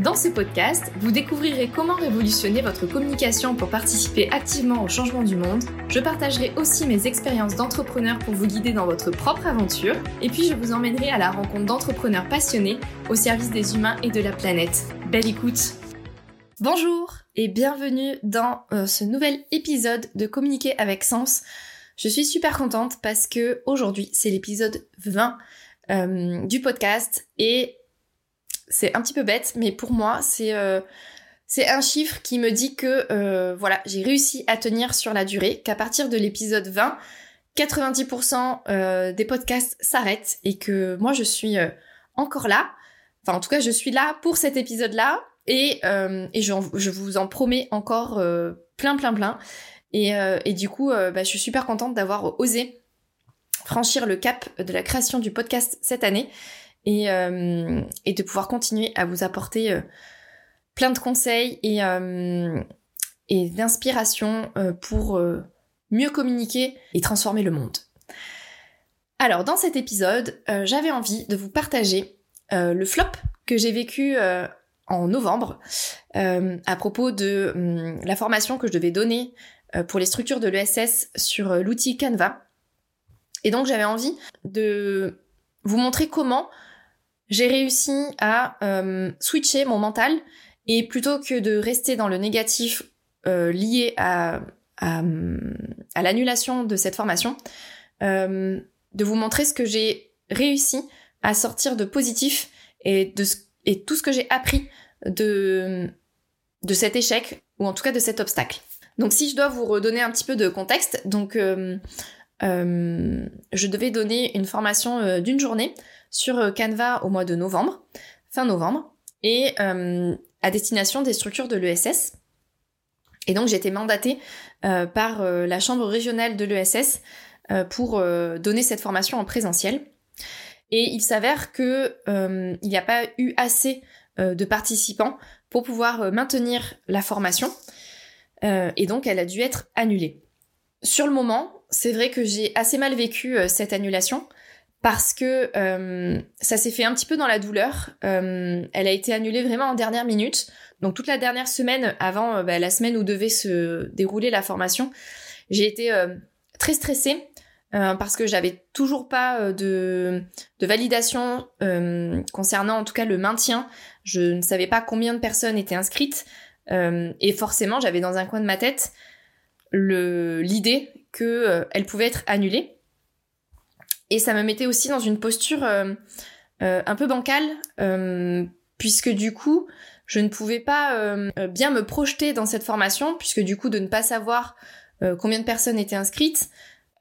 Dans ce podcast, vous découvrirez comment révolutionner votre communication pour participer activement au changement du monde. Je partagerai aussi mes expériences d'entrepreneur pour vous guider dans votre propre aventure. Et puis je vous emmènerai à la rencontre d'entrepreneurs passionnés au service des humains et de la planète. Belle écoute Bonjour et bienvenue dans euh, ce nouvel épisode de Communiquer avec Sens. Je suis super contente parce que aujourd'hui c'est l'épisode 20 euh, du podcast et c'est un petit peu bête, mais pour moi, c'est euh, un chiffre qui me dit que euh, voilà, j'ai réussi à tenir sur la durée, qu'à partir de l'épisode 20, 90% euh, des podcasts s'arrêtent et que moi je suis encore là. Enfin, en tout cas, je suis là pour cet épisode-là et, et je, vous en promets encore plein, plein, plein. Et, et du coup, bah, je suis super contente d'avoir osé franchir le cap de la création du podcast cette année et, euh, et de pouvoir continuer à vous apporter euh, plein de conseils et, euh, et d'inspiration pour mieux communiquer et transformer le monde. Alors dans cet épisode, j'avais envie de vous partager le flop que j'ai vécu en novembre à propos de hum, la formation que je devais donner pour les structures de l'ESS sur l'outil Canva. Et donc j'avais envie de vous montrer comment j'ai réussi à euh, switcher mon mental et plutôt que de rester dans le négatif euh, lié à, à, l'annulation de cette formation, euh, de vous montrer ce que j'ai réussi à sortir de positif et, de et tout ce que j'ai appris de, de cet échec ou en tout cas de cet obstacle. Donc si je dois vous redonner un petit peu de contexte, donc je devais donner une formation d'une journée sur euh, Canva au mois de novembre, fin novembre, et euh, à destination des structures de l'ESS. Et donc j'ai été mandatée euh, par la chambre régionale de l'ESS pour donner cette formation en présentiel. Et il s'avère que il n'y a pas eu assez de participants pour pouvoir maintenir la formation. et donc elle a dû être annulée. Sur le moment, c'est vrai que j'ai assez mal vécu cette annulation parce que euh, ça s'est fait un petit peu dans la douleur. Euh, elle a été annulée vraiment en dernière minute. Donc toute la dernière semaine, avant euh, bah, la semaine où devait se dérouler la formation, j'ai été très stressée parce que j'avais toujours pas de, validation concernant en tout cas le maintien. Je ne savais pas combien de personnes étaient inscrites et forcément j'avais dans un coin de ma tête l'idée que elle pouvait être annulée. Et ça me mettait aussi dans une posture euh, euh, un peu bancale, euh, puisque du coup, je ne pouvais pas bien me projeter dans cette formation, puisque du coup, de ne pas savoir combien de personnes étaient inscrites,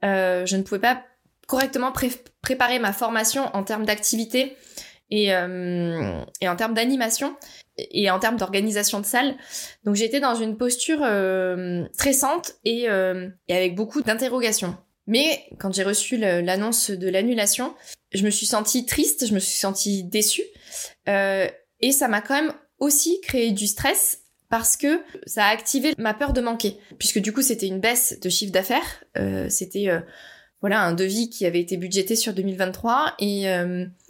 je ne pouvais pas correctement préparer ma formation en termes d'activité et, et en termes d'animation et en termes d'organisation de salle. Donc j'étais dans une posture stressante et, et avec beaucoup d'interrogations. Mais quand j'ai reçu l'annonce de l'annulation, je me suis sentie triste, je me suis sentie déçue. Euh, et ça m'a quand même aussi créé du stress parce que ça a activé ma peur de manquer. Puisque du coup, c'était une baisse de chiffre d'affaires. Euh, c'était euh, voilà un devis qui avait été budgété sur 2023. Et,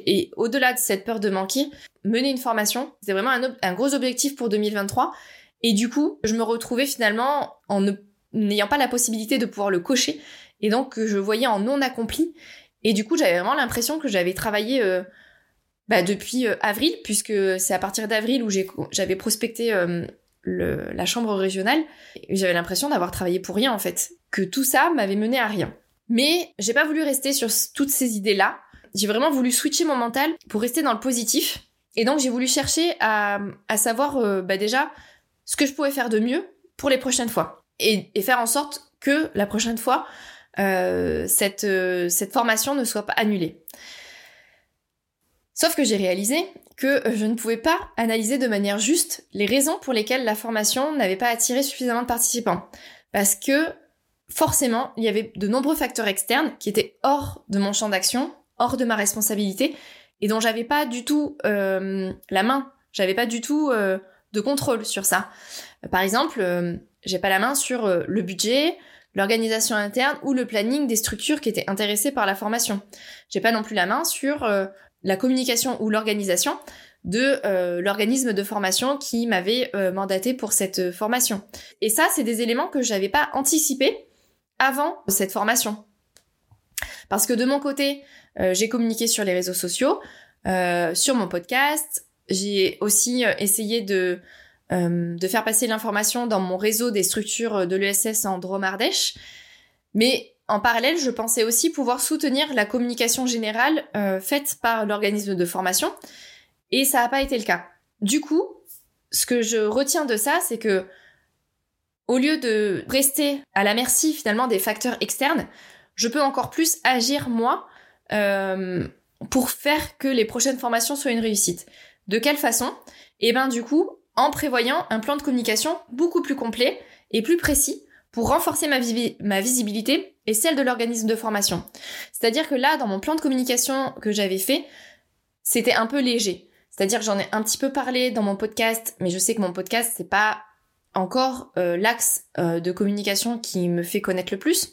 et au-delà de cette peur de manquer, mener une formation, c'était vraiment un gros objectif pour 2023. Et du coup, je me retrouvais finalement en n'ayant pas la possibilité de pouvoir le cocher et donc je voyais en non accompli. Et du coup, j'avais vraiment l'impression que j'avais travaillé euh, bah, depuis euh, avril, puisque c'est à partir d'avril où j'avais prospecté euh, la chambre régionale. J'avais l'impression d'avoir travaillé pour rien en fait, que tout ça m'avait mené à rien. Mais j'ai pas voulu rester sur toutes ces idées-là. J'ai vraiment voulu switcher mon mental pour rester dans le positif. Et donc j'ai voulu chercher à, savoir bah, déjà ce que je pouvais faire de mieux pour les prochaines fois. Et, faire en sorte que la prochaine fois, cette, euh, cette formation ne soit pas annulée. Sauf que j'ai réalisé que je ne pouvais pas analyser de manière juste les raisons pour lesquelles la formation n'avait pas attiré suffisamment de participants. Parce que forcément, il y avait de nombreux facteurs externes qui étaient hors de mon champ d'action, hors de ma responsabilité, et dont j'avais pas du tout euh, la main, j'avais pas du tout euh, de contrôle sur ça. Par exemple, euh, j'ai pas la main sur le budget, l'organisation interne ou le planning des structures qui étaient intéressées par la formation. J'ai pas non plus la main sur la communication ou l'organisation de l'organisme de formation qui m'avait mandaté pour cette formation. Et ça, c'est des éléments que j'avais pas anticipés avant cette formation. Parce que de mon côté, euh, j'ai communiqué sur les réseaux sociaux, euh, sur mon podcast. J'ai aussi euh, essayé de, de faire passer l'information dans mon réseau des structures de l'ESS en Dromardèche. Mais en parallèle, je pensais aussi pouvoir soutenir la communication générale faite par l'organisme de formation. Et ça n'a pas été le cas. Du coup, ce que je retiens de ça, c'est que au lieu de rester à la merci finalement des facteurs externes, je peux encore plus agir moi euh, pour faire que les prochaines formations soient une réussite. De quelle façon? Eh ben du coup, en prévoyant un plan de communication beaucoup plus complet et plus précis pour renforcer ma, visibilité et celle de l'organisme de formation. C'est-à-dire que là, dans mon plan de communication que j'avais fait, c'était un peu léger. C'est-à-dire que j'en ai un petit peu parlé dans mon podcast, mais je sais que mon podcast, c'est pas encore euh, l'axe euh, de communication qui me fait connaître le plus.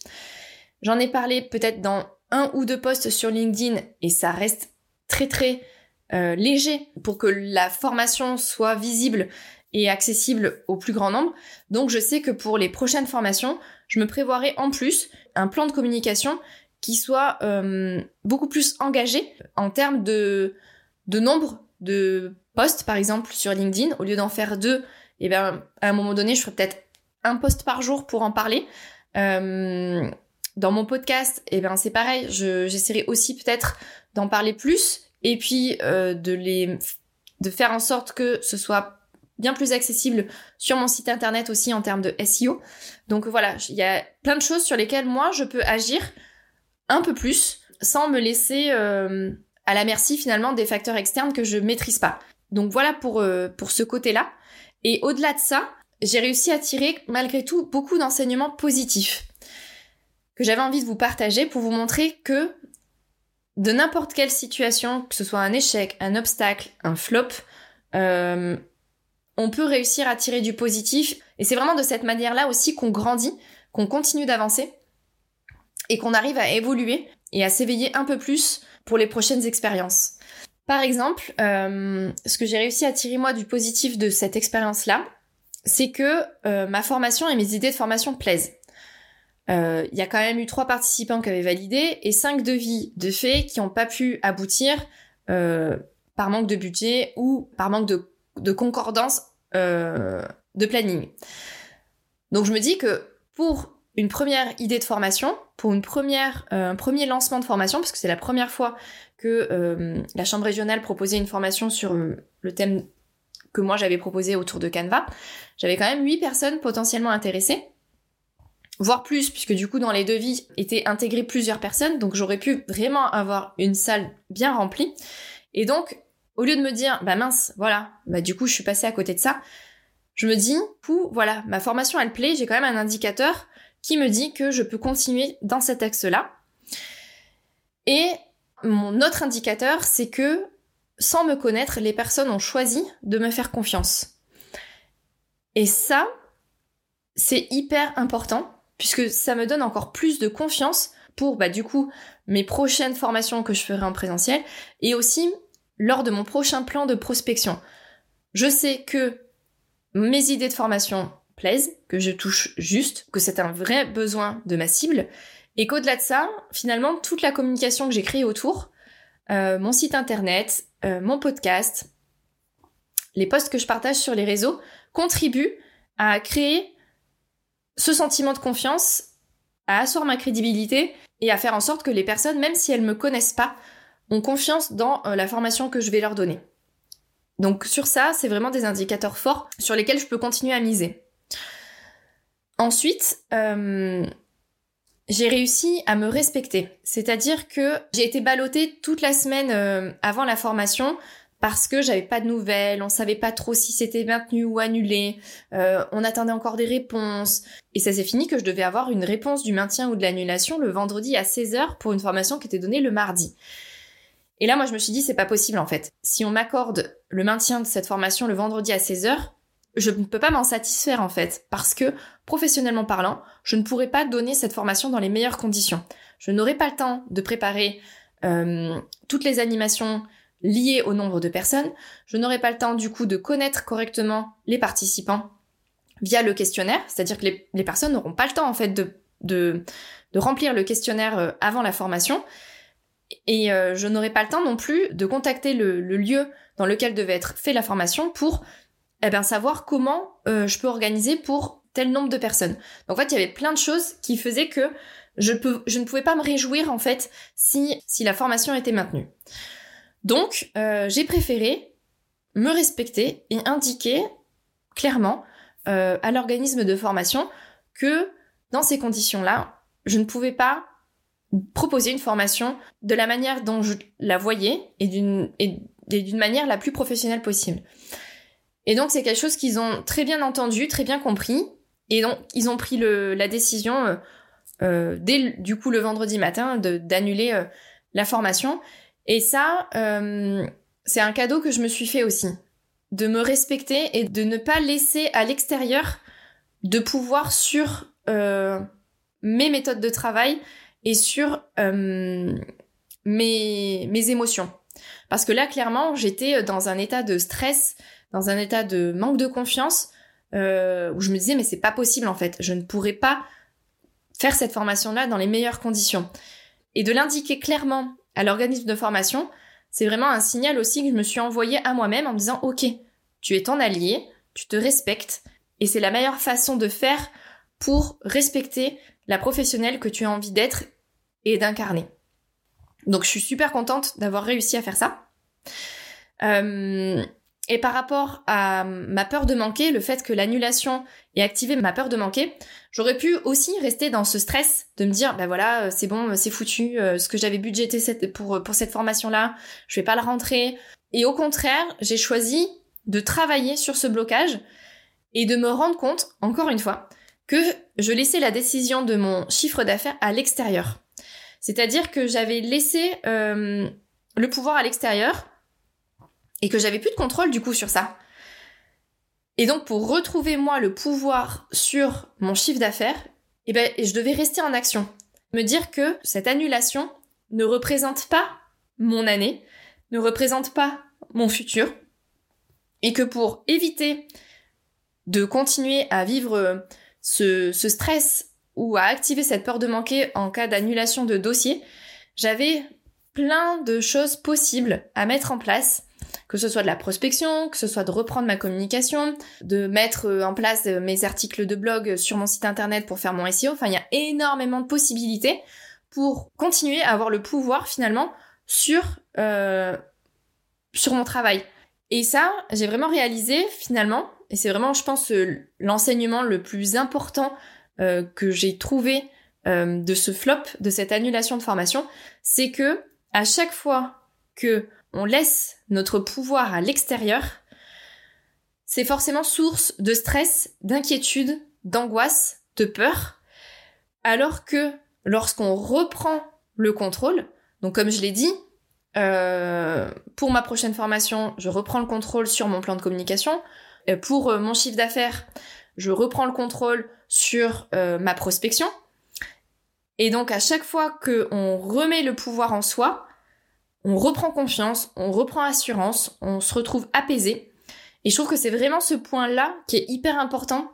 J'en ai parlé peut-être dans un ou deux posts sur LinkedIn et ça reste très très euh, léger pour que la formation soit visible et accessible au plus grand nombre. Donc je sais que pour les prochaines formations, je me prévoirai en plus un plan de communication qui soit beaucoup plus engagé en termes de, de nombre de posts, par exemple, sur LinkedIn. Au lieu d'en faire deux et bien à un moment donné, je ferai peut-être un post par jour pour en parler. Euh, dans mon podcast, et ben c'est pareil, j'essaierai aussi peut-être d'en parler plus et puis euh, de les de faire en sorte que ce soit bien plus accessible sur mon site internet aussi en termes de SEO. Donc voilà, il y a plein de choses sur lesquelles moi je peux agir un peu plus sans me laisser euh, à la merci finalement des facteurs externes que je maîtrise pas. Donc voilà pour, euh, pour ce côté-là. Et au-delà de ça, j'ai réussi à tirer malgré tout beaucoup d'enseignements positifs que j'avais envie de vous partager pour vous montrer que de n'importe quelle situation, que ce soit un échec, un obstacle, un flop, euh, on peut réussir à tirer du positif. Et c'est vraiment de cette manière-là aussi qu'on grandit, qu'on continue d'avancer et qu'on arrive à évoluer et à s'éveiller un peu plus pour les prochaines expériences. Par exemple, euh, ce que j'ai réussi à tirer moi du positif de cette expérience-là, c'est que euh, ma formation et mes idées de formation plaisent. Euh, il y a quand même eu trois participants qui avaient validé et cinq devis de faits qui n'ont pas pu aboutir par manque de budget ou par manque de, de concordance de planning. Donc je me dis que pour une première idée de formation, pour une première, un premier lancement de formation, parce que c'est la première fois que euh, la Chambre régionale proposait une formation sur euh, le thème que moi j'avais proposé autour de Canva, j'avais quand même 8 personnes potentiellement intéressées, voire plus, puisque du coup dans les devis étaient intégrées plusieurs personnes, donc j'aurais pu vraiment avoir une salle bien remplie. Et donc, au lieu de me dire, bah mince, voilà, bah du coup je suis passée à côté de ça, je me dis, pou, voilà, ma formation elle plaît, j'ai quand même un indicateur qui me dit que je peux continuer dans cet axe-là. Et mon autre indicateur, c'est que sans me connaître, les personnes ont choisi de me faire confiance. Et ça, c'est hyper important puisque ça me donne encore plus de confiance pour bah du coup mes prochaines formations que je ferai en présentiel et aussi lors de mon prochain plan de prospection. Je sais que mes idées de formation plaisent, que je touche juste, que c'est un vrai besoin de ma cible et qu'au-delà de ça, finalement, toute la communication que j'ai créée autour, euh, mon site internet, euh, mon podcast, les posts que je partage sur les réseaux, contribuent à créer ce sentiment de confiance, à asseoir ma crédibilité et à faire en sorte que les personnes, même si elles me connaissent pas, ont confiance dans euh, la formation que je vais leur donner. Donc sur ça, c'est vraiment des indicateurs forts sur lesquels je peux continuer à miser. Ensuite, j'ai réussi à me respecter. C'est-à-dire que j'ai été ballottée toute la semaine euh, avant la formation parce que j'avais pas de nouvelles, on savait pas trop si c'était maintenu ou annulé, euh, on attendait encore des réponses, et ça s'est fini que je devais avoir une réponse du maintien ou de l'annulation le vendredi à 16h pour une formation qui était donnée le mardi. Et là, moi, je me suis dit, c'est pas possible en fait. Si on m'accorde le maintien de cette formation le vendredi à 16h, je ne peux pas m'en satisfaire en fait, parce que professionnellement parlant, je ne pourrais pas donner cette formation dans les meilleures conditions. Je n'aurai pas le temps de préparer euh, toutes les animations liées au nombre de personnes. Je n'aurai pas le temps du coup de connaître correctement les participants via le questionnaire, c'est-à-dire que les, personnes n'auront pas le temps en fait de, de, remplir le questionnaire euh, avant la formation. Et euh, je n'aurai pas le temps non plus de contacter le, lieu dans lequel devait être fait la formation pour eh ben, savoir comment je peux organiser pour tel nombre de personnes. Donc en fait, il y avait plein de choses qui faisaient que je, peux, je ne pouvais pas me réjouir en fait si, si la formation était maintenue. Donc euh, j'ai préféré me respecter et indiquer clairement euh, à l'organisme de formation que dans ces conditions-là, je ne pouvais pas proposer une formation de la manière dont je la voyais et d'une manière la plus professionnelle possible. Et donc c'est quelque chose qu'ils ont très bien entendu, très bien compris, et donc ils ont pris la décision euh, dès du coup le vendredi matin d'annuler la formation. Et ça, euh, c'est un cadeau que je me suis fait aussi, de me respecter et de ne pas laisser à l'extérieur de pouvoir sur mes méthodes de travail et sur mes, mes émotions. Parce que là, clairement, j'étais dans un état de stress, dans un état de manque de confiance, euh, où je me disais mais c'est pas possible en fait, je ne pourrais pas faire cette formation-là dans les meilleures conditions. Et de l'indiquer clairement à l'organisme de formation, c'est vraiment un signal aussi que je me suis envoyé à moi-même en me disant, OK, tu es ton allié, tu te respectes, et c'est la meilleure façon de faire pour respecter la professionnelle que tu as envie d'être et d'incarner. Donc je suis super contente d'avoir réussi à faire ça. Euh, et par rapport à ma peur de manquer, le fait que l'annulation ait activé ma peur de manquer, j'aurais pu aussi rester dans ce stress de me dire, bah voilà, euh, c'est bon, euh, c'est foutu, euh, ce que j'avais budgété pour, pour cette formation-là, je vais pas le rentrer. Et au contraire, j'ai choisi de travailler sur ce blocage et de me rendre compte, encore une fois, que je laissais la décision de mon chiffre d'affaires à l'extérieur. C'est-à-dire que j'avais laissé le pouvoir à l'extérieur et que j'avais plus de contrôle du coup sur ça. Et donc pour retrouver moi le pouvoir sur mon chiffre d'affaires, eh ben je devais rester en action, me dire que cette annulation ne représente pas mon année, ne représente pas mon futur, et que pour éviter de continuer à vivre ce, ce stress ou à activer cette peur de manquer en cas d'annulation de dossier, j'avais plein de choses possibles à mettre en place que ce soit de la prospection, que ce soit de reprendre ma communication, de mettre euh, en place euh, mes articles de blog sur mon site internet pour faire mon SEO. Enfin, il y a énormément de possibilités pour continuer à avoir le pouvoir finalement sur euh, sur mon travail. Et ça, j'ai vraiment réalisé finalement, et c'est vraiment, je pense, l'enseignement le plus important que j'ai trouvé de ce flop, de cette annulation de formation, c'est que à chaque fois que on laisse notre pouvoir à l'extérieur, c'est forcément source de stress, d'inquiétude, d'angoisse, de peur, alors que lorsqu'on reprend le contrôle, donc comme je l'ai dit, euh, pour ma prochaine formation, je reprends le contrôle sur mon plan de communication. Euh, pour euh, mon chiffre d'affaires, je reprends le contrôle sur ma prospection. Et donc à chaque fois qu'on remet le pouvoir en soi, on reprend confiance, on reprend assurance, on se retrouve apaisé. Et je trouve que c'est vraiment ce point-là qui est hyper important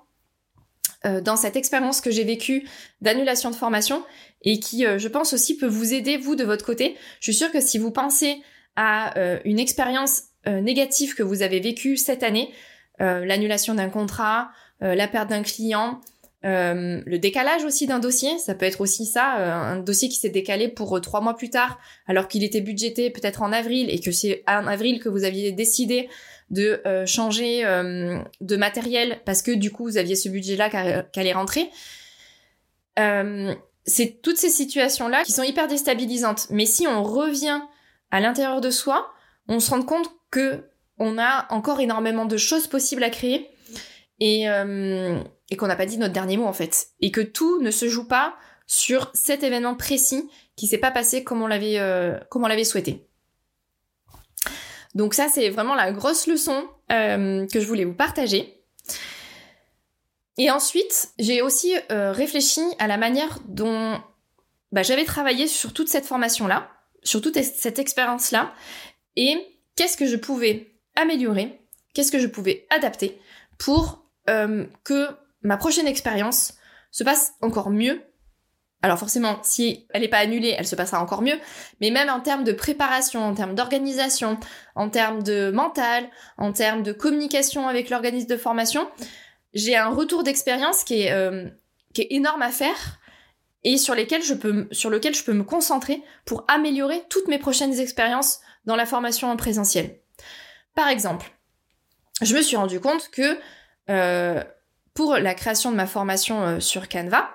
euh, dans cette expérience que j'ai vécue d'annulation de formation et qui, euh, je pense aussi, peut vous aider, vous, de votre côté. Je suis sûre que si vous pensez à euh, une expérience négative que vous avez vécue cette année, l'annulation d'un contrat, la perte d'un client, euh, le décalage aussi d'un dossier, ça peut être aussi ça, euh, un dossier qui s'est décalé pour euh, trois mois plus tard, alors qu'il était budgété peut-être en avril et que c'est en avril que vous aviez décidé de changer de matériel parce que du coup vous aviez ce budget-là qui allait rentrer. c'est toutes ces situations-là qui sont hyper déstabilisantes. Mais si on revient à l'intérieur de soi, on se rend compte que on a encore énormément de choses possibles à créer et, et qu'on n'a pas dit notre dernier mot en fait. Et que tout ne se joue pas sur cet événement précis qui s'est pas passé comme on l'avait euh, comme on l'avait souhaité. Donc ça c'est vraiment la grosse leçon euh, que je voulais vous partager. Et ensuite j'ai aussi euh, réfléchi à la manière dont bah, j'avais travaillé sur toute cette formation là, sur toute cette expérience là, et qu'est-ce que je pouvais améliorer, qu'est-ce que je pouvais adapter pour que ma prochaine expérience se passe encore mieux. Alors forcément, si elle n'est pas annulée, elle se passera encore mieux. Mais même en termes de préparation, en termes d'organisation, en termes de mental, en termes de communication avec l'organisme de formation, j'ai un retour d'expérience qui est euh, énorme à faire et sur lesquels je peux lequel je peux me concentrer pour améliorer toutes mes prochaines expériences dans la formation en présentiel. Par exemple, je me suis rendu compte que euh, pour la création de ma formation euh, sur Canva,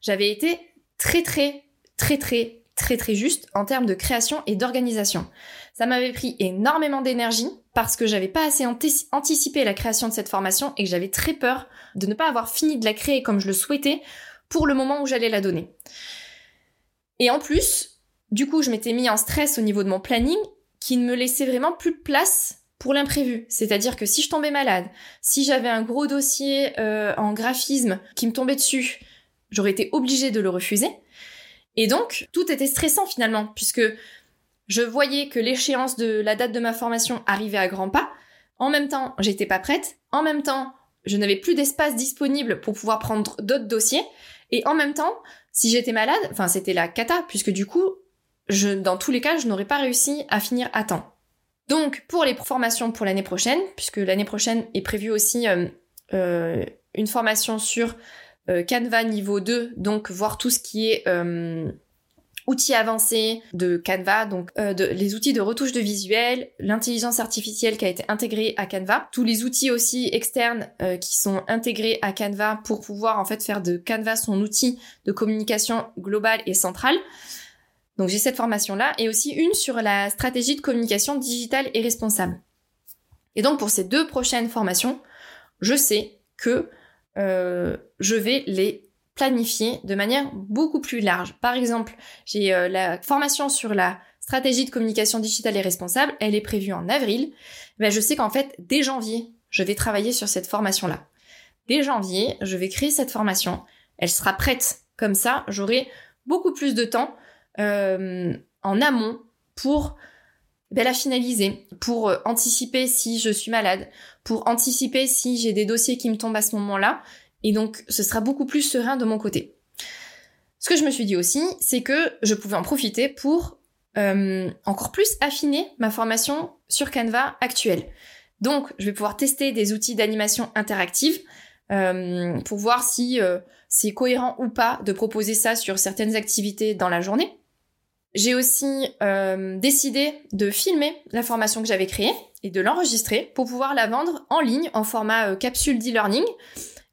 j'avais été très très très très très très juste en termes de création et d'organisation. Ça m'avait pris énormément d'énergie parce que j'avais pas assez anticipé la création de cette formation et que j'avais très peur de ne pas avoir fini de la créer comme je le souhaitais pour le moment où j'allais la donner. Et en plus, du coup, je m'étais mis en stress au niveau de mon planning qui ne me laissait vraiment plus de place pour l'imprévu. C'est-à-dire que si je tombais malade, si j'avais un gros dossier euh, en graphisme qui me tombait dessus, j'aurais été obligée de le refuser. Et donc, tout était stressant finalement, puisque je voyais que l'échéance de la date de ma formation arrivait à grands pas. En même temps, j'étais pas prête. En même temps, je n'avais plus d'espace disponible pour pouvoir prendre d'autres dossiers. Et en même temps, si j'étais malade, enfin, c'était la cata, puisque du coup, je, dans tous les cas, je n'aurais pas réussi à finir à temps. Donc pour les formations pour l'année prochaine, puisque l'année prochaine est prévue aussi euh, euh, une formation sur euh, Canva niveau 2, donc voir tout ce qui est outils avancés de Canva, donc les outils de retouche de visuel, l'intelligence artificielle qui a été intégrée à Canva, tous les outils aussi externes qui sont intégrés à Canva pour pouvoir en fait faire de Canva son outil de communication globale et centrale. Donc j'ai cette formation-là et aussi une sur la stratégie de communication digitale et responsable. Et donc pour ces deux prochaines formations, je sais que euh, je vais les planifier de manière beaucoup plus large. Par exemple, j'ai euh, la formation sur la stratégie de communication digitale et responsable, elle est prévue en avril. Ben, je sais qu'en fait, dès janvier, je vais travailler sur cette formation-là. Dès janvier, je vais créer cette formation. Elle sera prête. Comme ça, j'aurai beaucoup plus de temps en amont pour ben, la finaliser, pour euh, anticiper si je suis malade, pour anticiper si j'ai des dossiers qui me tombent à ce moment-là. Et donc, ce sera beaucoup plus serein de mon côté. Ce que je me suis dit aussi, c'est que je pouvais en profiter pour euh, encore plus affiner ma formation sur Canva actuelle. Donc, je vais pouvoir tester des outils d'animation interactive euh, pour voir si euh, c'est cohérent ou pas de proposer ça sur certaines activités dans la journée. J'ai aussi euh, décidé de filmer la formation que j'avais créée et de l'enregistrer pour pouvoir la vendre en ligne en format euh, capsule d'e-learning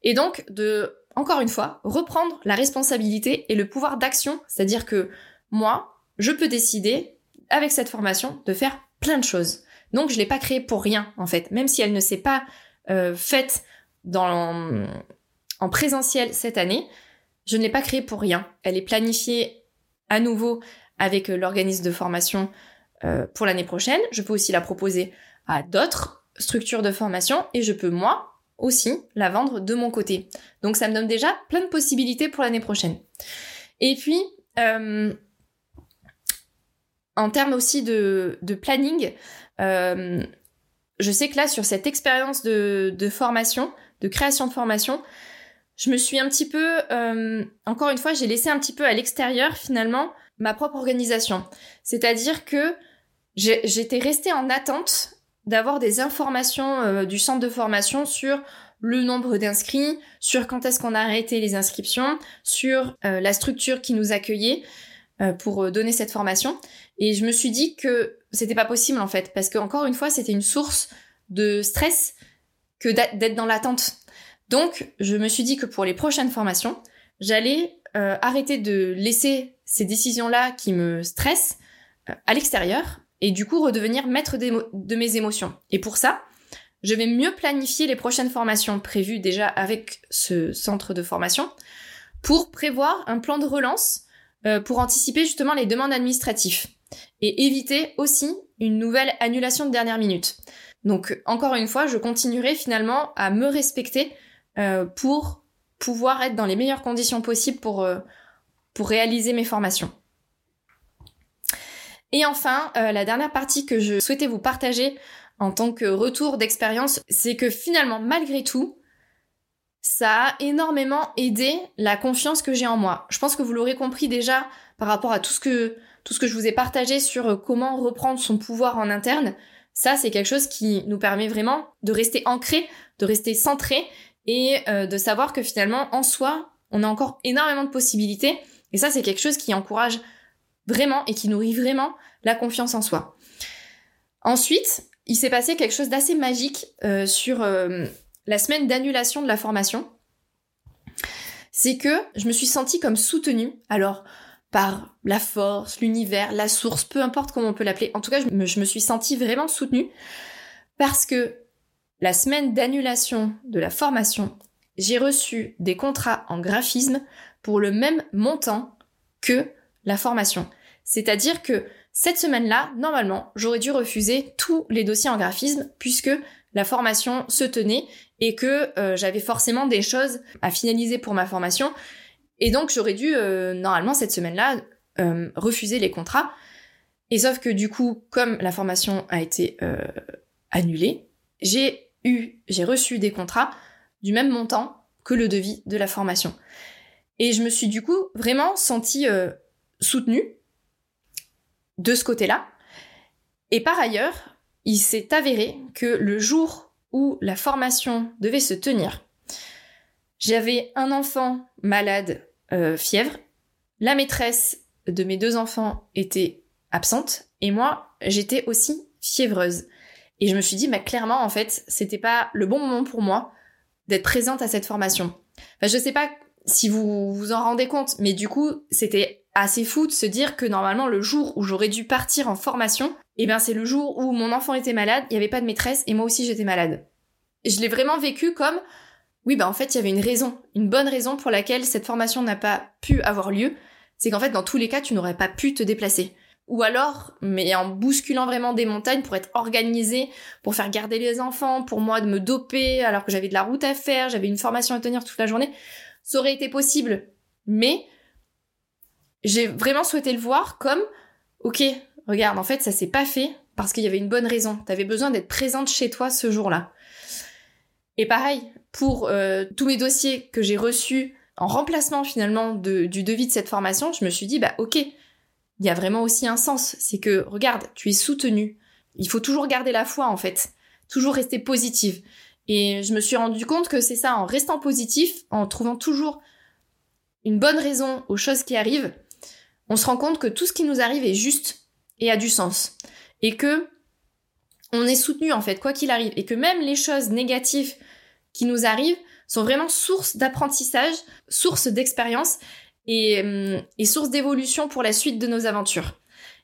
et donc de, encore une fois, reprendre la responsabilité et le pouvoir d'action, c'est-à-dire que moi, je peux décider avec cette formation de faire plein de choses. Donc je l'ai pas créée pour rien en fait, même si elle ne s'est pas euh, faite en présentiel cette année, je ne l'ai pas créée pour rien. Elle est planifiée à nouveau avec euh, l'organisme de formation euh, pour l'année prochaine. Je peux aussi la proposer à d'autres structures de formation et je peux moi aussi la vendre de mon côté. Donc ça me donne déjà plein de possibilités pour l'année prochaine. Et puis, euh, en termes aussi de, planning, je sais que là, sur cette expérience de, de, formation, de création de formation, je me suis un petit peu, encore une fois, j'ai laissé un petit peu à l'extérieur finalement ma propre organisation. C'est-à-dire que j'étais restée en attente d'avoir des informations euh, du centre de formation sur le nombre d'inscrits, sur quand est-ce qu'on a arrêté les inscriptions, sur euh, la structure qui nous accueillait euh, pour donner cette formation. Et je me suis dit que c'était pas possible en fait, parce que encore une fois, c'était une source de stress que d'être dans l'attente. Donc, je me suis dit que pour les prochaines formations, j'allais arrêter de laisser ces décisions-là qui me stressent euh, à l'extérieur et du coup redevenir maître de mes émotions. Et pour ça, je vais mieux planifier les prochaines formations prévues déjà avec ce centre de formation pour prévoir un plan de relance euh, pour anticiper justement les demandes administratives et éviter aussi une nouvelle annulation de dernière minute. Donc encore une fois, je continuerai finalement à me respecter euh, pour pouvoir être dans les meilleures conditions possibles pour, pour réaliser mes formations. Et enfin, la dernière partie que je souhaitais vous partager en tant que retour d'expérience, c'est que finalement, malgré tout, ça a énormément aidé la confiance que j'ai en moi. Je pense que vous l'aurez compris déjà par rapport à tout ce que tout ce que je vous ai partagé sur euh, comment reprendre son pouvoir en interne. Ça, c'est quelque chose qui nous permet vraiment de rester ancré, de rester centré et euh, de savoir que finalement, en soi, on a encore énormément de possibilités. Et ça, c'est quelque chose qui encourage vraiment et qui nourrit vraiment la confiance en soi. Ensuite, il s'est passé quelque chose d'assez magique euh, sur euh, la semaine d'annulation de la formation. C'est que je me suis sentie comme soutenue. Alors, par la force, l'univers, la source, peu importe comment on peut l'appeler. En tout cas, je me, je me suis sentie vraiment soutenue parce que la semaine d'annulation de la formation, j'ai reçu des contrats en graphisme pour le même montant que la formation. C'est-à-dire que cette semaine-là, normalement, j'aurais dû refuser tous les dossiers en graphisme puisque la formation se tenait et que euh, j'avais forcément des choses à finaliser pour ma formation. Et donc j'aurais dû, euh, normalement, cette semaine-là, euh, refuser les contrats. Et sauf que du coup, comme la formation a été annulée, j'ai eu, j'ai reçu des contrats du même montant que le devis de la formation. Et je me suis du coup vraiment sentie soutenue de ce côté-là. Et par ailleurs, il s'est avéré que le jour où la formation devait se tenir, j'avais un enfant malade, euh, fièvre, la maîtresse de mes deux enfants était absente, et moi, j'étais aussi fiévreuse. Et je me suis dit, bah, clairement, en fait, c'était pas le bon moment pour moi d'être présente à cette formation. Enfin, je sais pas si vous vous en rendez compte, mais du coup, c'était assez fou de se dire que normalement le jour où j'aurais dû partir en formation, eh ben c'est le jour où mon enfant était malade, il n'y avait pas de maîtresse et moi aussi j'étais malade. je l'ai vraiment vécu comme oui bah en fait il y avait une raison, une bonne raison pour laquelle cette formation n'a pas pu avoir lieu, c'est qu'en fait dans tous les cas tu n'aurais pas pu te déplacer. Ou alors, mais en bousculant vraiment des montagnes pour être organisé, pour faire garder les enfants, pour moi de me doper alors que j'avais de la route à faire, j'avais une formation à tenir toute la journée, ça aurait été possible. Mais j'ai vraiment souhaité le voir comme, ok, regarde, en fait, ça s'est pas fait parce qu'il y avait une bonne raison. T'avais besoin d'être présente chez toi ce jour-là. Et pareil, pour euh, tous mes dossiers que j'ai reçus en remplacement finalement du devis de cette formation, je me suis dit, bah ok, il y a vraiment aussi un sens. C'est que, regarde, tu es soutenu. Il faut toujours garder la foi en fait. Toujours rester positive. Et je me suis rendu compte que c'est ça, en restant positif, en trouvant toujours une bonne raison aux choses qui arrivent, on se rend compte que tout ce qui nous arrive est juste et a du sens. Et que on est soutenu en fait, quoi qu'il arrive. Et que même les choses négatives qui nous arrivent sont vraiment source d'apprentissage, source d'expérience et, hum, source d'évolution pour la suite de nos aventures.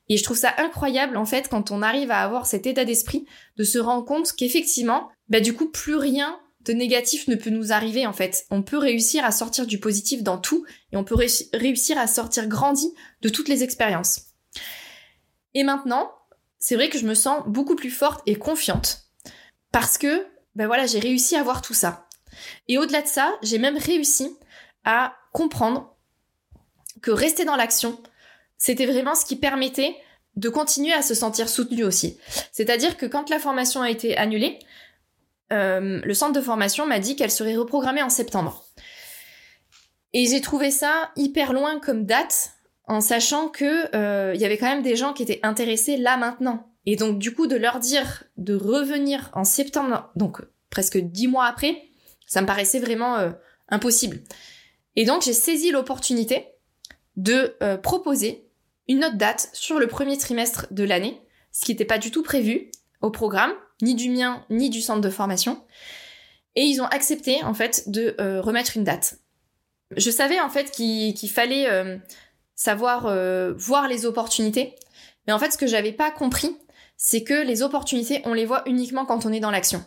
Et je trouve ça incroyable en fait quand on arrive à avoir cet état d'esprit de se rendre compte qu'effectivement, bah du coup plus rien de négatif ne peut nous arriver en fait. On peut réussir à sortir du positif dans tout et on peut réussir à sortir grandi de toutes les expériences. Et maintenant, c'est vrai que je me sens beaucoup plus forte et confiante parce que ben voilà, j'ai réussi à voir tout ça. Et au-delà de ça, j'ai même réussi à comprendre que rester dans l'action, c'était vraiment ce qui permettait de continuer à se sentir soutenu aussi. C'est-à-dire que quand la formation a été annulée, euh, le centre de formation m'a dit qu'elle serait reprogrammée en septembre. Et j'ai trouvé ça hyper loin comme date, en sachant que euh, il y avait quand même des gens qui étaient intéressés là maintenant. Et donc du coup de leur dire de revenir en septembre, donc presque dix mois après, ça me paraissait vraiment euh, impossible. Et donc j'ai saisi l'opportunité de proposer une autre date sur le premier trimestre de l'année, ce qui n'était pas du tout prévu au programme, ni du mien, ni du centre de formation. Et ils ont accepté, en fait, de euh, remettre une date. Je savais, en fait, qu'il fallait euh, savoir euh, voir les opportunités. Mais en fait, ce que j'avais pas compris, c'est que les opportunités, on les voit uniquement quand on est dans l'action.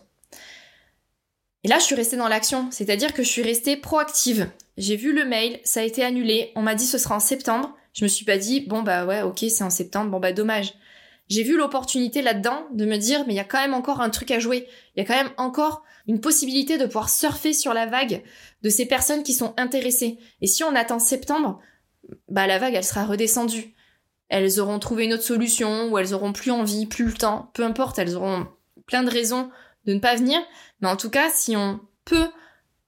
Et là, je suis restée dans l'action, c'est-à-dire que je suis restée proactive. J'ai vu le mail, ça a été annulé, on m'a dit ce sera en septembre. Je me suis pas dit, bon bah ouais, ok, c'est en septembre, bon bah dommage. J'ai vu l'opportunité là-dedans de me dire, mais il y a quand même encore un truc à jouer. Il y a quand même encore une possibilité de pouvoir surfer sur la vague de ces personnes qui sont intéressées. Et si on attend septembre, bah la vague, elle sera redescendue. Elles auront trouvé une autre solution, ou elles auront plus envie, plus le temps, peu importe, elles auront plein de raisons de ne pas venir. Mais en tout cas, si on peut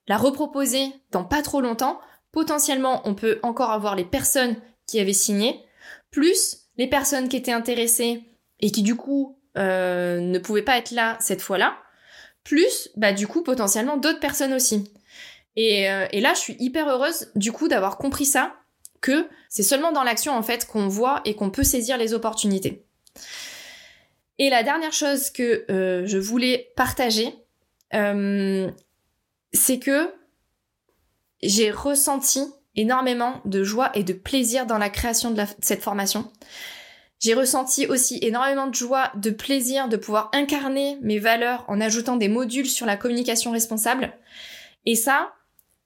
la reproposer dans pas trop longtemps, potentiellement on peut encore avoir les personnes qui avaient signé, plus les personnes qui étaient intéressées et qui du coup euh, ne pouvaient pas être là cette fois-là, plus bah du coup potentiellement d'autres personnes aussi. Et, euh, et là je suis hyper heureuse du coup d'avoir compris ça, que c'est seulement dans l'action en fait qu'on voit et qu'on peut saisir les opportunités. Et la dernière chose que euh, je voulais partager, c'est que j'ai ressenti énormément de joie et de plaisir dans la création de, cette formation. J'ai ressenti aussi énormément de joie, de plaisir de pouvoir incarner mes valeurs en ajoutant des modules sur la communication responsable. Et ça,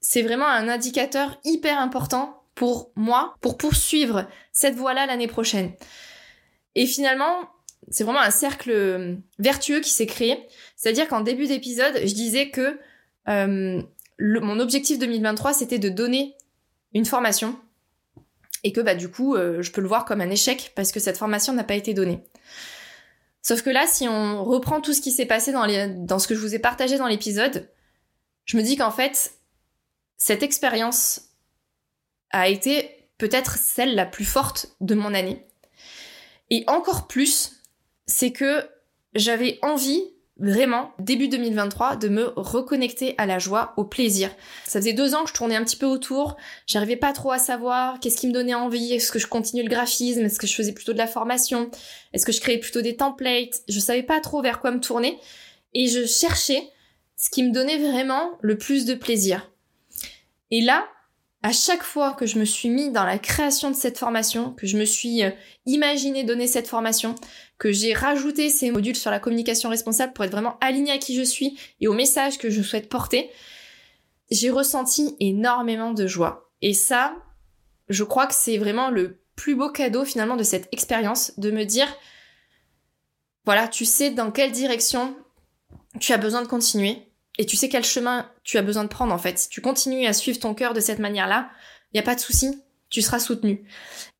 c'est vraiment un indicateur hyper important pour moi, pour poursuivre cette voie-là l'année prochaine. Et finalement, c'est vraiment un cercle vertueux qui s'est créé. C'est-à-dire qu'en début d'épisode, je disais que euh, mon objectif 2023, c'était de donner une formation et que bah du coup, euh, je peux le voir comme un échec parce que cette formation n'a pas été donnée. Sauf que là, si on reprend tout ce qui s'est passé dans, ce que je vous ai partagé dans l'épisode, je me dis qu'en fait, cette expérience a été peut-être celle la plus forte de mon année. Et encore plus, c'est que j'avais envie vraiment, début 2023, de me reconnecter à la joie, au plaisir. Ça faisait deux ans que je tournais un petit peu autour, j'arrivais pas trop à savoir qu'est-ce qui me donnait envie, est-ce que je continue le graphisme, est-ce que je faisais plutôt de la formation, est-ce que je créais plutôt des templates, je savais pas trop vers quoi me tourner, et je cherchais ce qui me donnait vraiment le plus de plaisir. Et là, à chaque fois que je me suis mis dans la création de cette formation, que je me suis euh, imaginé donner cette formation, que j'ai rajouté ces modules sur la communication responsable pour être vraiment aligné à qui je suis et au message que je souhaite porter, j'ai ressenti énormément de joie. Et ça, je crois que c'est vraiment le plus beau cadeau finalement de cette expérience, de me dire, voilà, tu sais dans quelle direction tu as besoin de continuer, et tu sais quel chemin tu as besoin de prendre en fait. Si tu continues à suivre ton cœur de cette manière-là, il y a pas de souci, tu seras soutenu.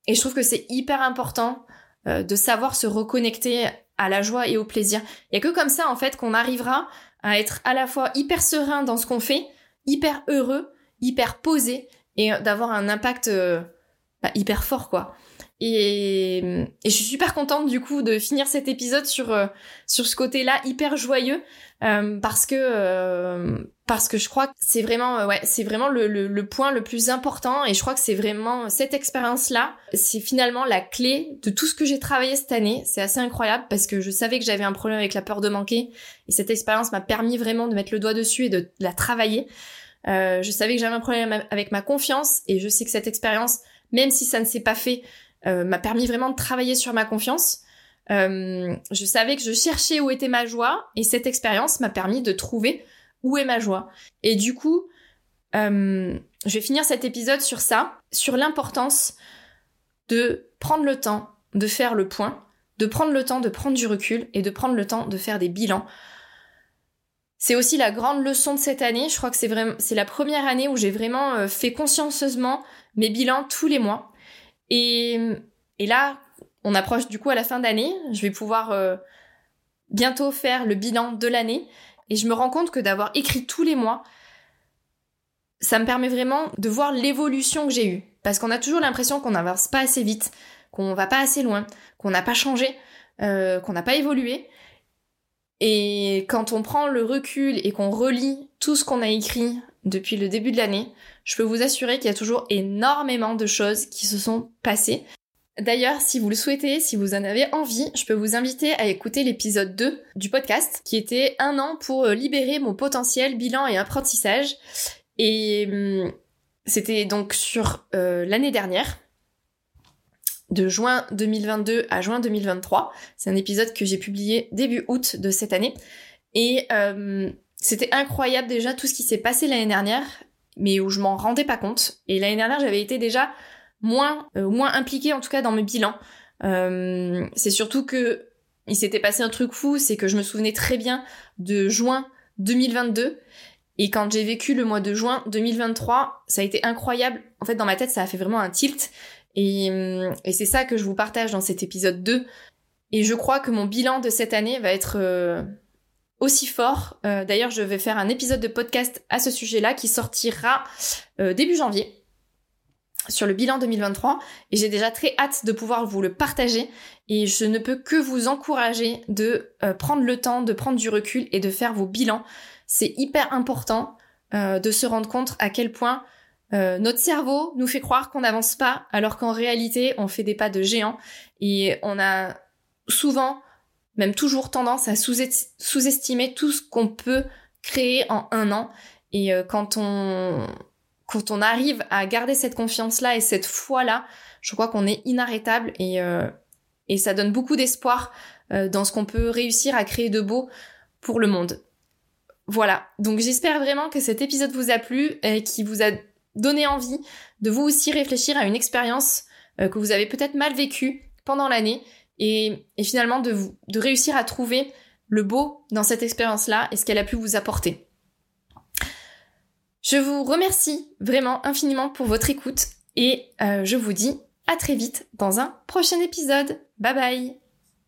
Et je trouve que c'est hyper important euh, de savoir se reconnecter à la joie et au plaisir. Il y a que comme ça en fait qu'on arrivera à être à la fois hyper serein dans ce qu'on fait, hyper heureux, hyper posé et d'avoir un impact euh, bah, hyper fort quoi. Et, et, je suis super contente du coup de finir cet épisode sur euh, sur ce côté-là hyper joyeux euh, parce que euh, parce que je crois que c'est vraiment ouais c'est vraiment le, le, le, point le plus important et je crois que c'est vraiment cette expérience-là c'est finalement la clé de tout ce que j'ai travaillé cette année. C'est assez incroyable parce que je savais que j'avais un problème avec la peur de manquer et cette expérience m'a permis vraiment de mettre le doigt dessus et de, de la travailler. Je savais que j'avais un problème avec ma confiance et je sais que cette expérience même si ça ne s'est pas fait euh, m'a permis vraiment de travailler sur ma confiance. Euh, je savais que je cherchais où était ma joie et cette expérience m'a permis de trouver où est ma joie. Et du coup, euh, je vais finir cet épisode sur ça, sur l'importance de prendre le temps de faire le point, de prendre le temps de prendre du recul et de prendre le temps de faire des bilans. C'est aussi la grande leçon de cette année. Je crois que c'est vraiment, c'est la première année où j'ai vraiment fait consciencieusement mes bilans tous les mois. Et, là, on approche du coup à la fin d'année. Je vais pouvoir euh, bientôt faire le bilan de l'année. Et je me rends compte que d'avoir écrit tous les mois, ça me permet vraiment de voir l'évolution que j'ai eue. Parce qu'on a toujours l'impression qu'on n'avance pas assez vite, qu'on va pas assez loin, qu'on n'a pas changé, euh, qu'on n'a pas évolué. Et quand on prend le recul et qu'on relit tout ce qu'on a écrit depuis le début de l'année, je peux vous assurer qu'il y a toujours énormément de choses qui se sont passées. D'ailleurs, si vous le souhaitez, si vous en avez envie, je peux vous inviter à écouter l'épisode 2 du podcast, qui était un an pour euh, libérer mon potentiel bilan et apprentissage. Et hum, c'était donc sur euh, l'année dernière. de juin 2022 à juin 2023. C'est un épisode que j'ai publié début août de cette année. Et euh, c'était incroyable déjà tout ce qui s'est passé l'année dernière, mais où je m'en rendais pas compte. Et l'année dernière, j'avais été déjà moins, euh, moins impliquée en tout cas dans mes bilans. Euh, c'est surtout que il s'était passé un truc fou, c'est que je me souvenais très bien de juin 2022. Et quand j'ai vécu le mois de juin 2023, ça a été incroyable. En fait, dans ma tête, ça a fait vraiment un tilt. Et, euh, et c'est ça que je vous partage dans cet épisode 2. Et je crois que mon bilan de cette année va être euh, aussi fort. Euh, D'ailleurs, je vais faire un épisode de podcast à ce sujet-là qui sortira euh, début janvier sur le bilan 2023 et j'ai déjà très hâte de pouvoir vous le partager et je ne peux que vous encourager de euh, prendre le temps, de prendre du recul et de faire vos bilans. C'est hyper important de se rendre compte à quel point notre cerveau nous fait croire qu'on n'avance pas, alors qu'en réalité, on fait des pas de géant et on a souvent, même toujours tendance à sous-estimer tout ce qu'on peut créer en un an. Et euh, quand on arrive à garder cette confiance-là et cette foi-là, je crois qu'on est inarrêtable et euh, ça donne beaucoup d'espoir euh, dans ce qu'on peut réussir à créer de beau pour le monde. Voilà, donc j'espère vraiment que cet épisode vous a plu et qui vous a donner envie de vous aussi réfléchir à une expérience que vous avez peut-être mal vécue pendant l'année et, finalement de, vous, de réussir à trouver le beau dans cette expérience-là et ce qu'elle a pu vous apporter. Je vous remercie vraiment infiniment pour votre écoute et euh, je vous dis à très vite dans un prochain épisode. Bye bye